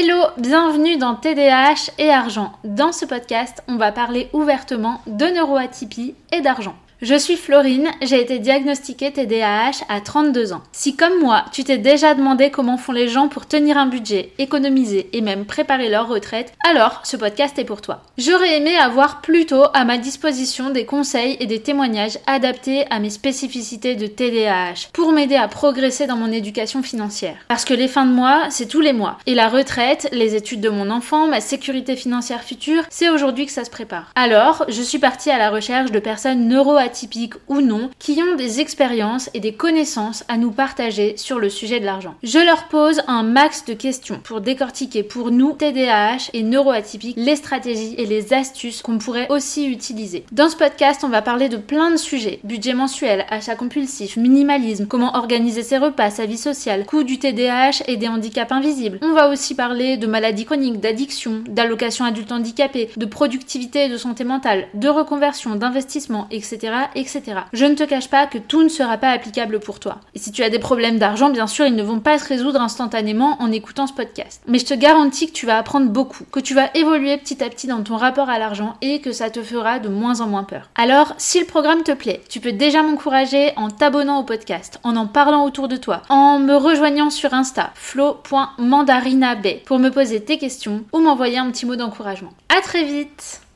Hello, bienvenue dans TDAH et argent. Dans ce podcast, on va parler ouvertement de neuroatypie et d'argent. Je suis Florine, j'ai été diagnostiquée TDAH à 32 ans. Si comme moi, tu t'es déjà demandé comment font les gens pour tenir un budget, économiser et même préparer leur retraite, alors ce podcast est pour toi. J'aurais aimé avoir plus tôt à ma disposition des conseils et des témoignages adaptés à mes spécificités de TDAH pour m'aider à progresser dans mon éducation financière. Parce que les fins de mois, c'est tous les mois. Et la retraite, les études de mon enfant, ma sécurité financière future, c'est aujourd'hui que ça se prépare. Alors, je suis partie à la recherche de personnes neuroatypiques atypiques ou non, qui ont des expériences et des connaissances à nous partager sur le sujet de l'argent. Je leur pose un max de questions pour décortiquer pour nous, TDAH et neuroatypiques, les stratégies et les astuces qu'on pourrait aussi utiliser. Dans ce podcast, on va parler de plein de sujets. Budget mensuel, achat compulsif, minimalisme, comment organiser ses repas, sa vie sociale, coût du TDAH et des handicaps invisibles. On va aussi parler de maladies chroniques, d'addiction, d'allocation adulte handicapé, de productivité et de santé mentale, de reconversion, d'investissement, etc etc. Je ne te cache pas que tout ne sera pas applicable pour toi. Et si tu as des problèmes d'argent, bien sûr, ils ne vont pas se résoudre instantanément en écoutant ce podcast. Mais je te garantis que tu vas apprendre beaucoup, que tu vas évoluer petit à petit dans ton rapport à l'argent et que ça te fera de moins en moins peur. Alors, si le programme te plaît, tu peux déjà m'encourager en t'abonnant au podcast, en en parlant autour de toi, en me rejoignant sur Insta, flo.mandarinabay, pour me poser tes questions ou m'envoyer un petit mot d'encouragement. À très vite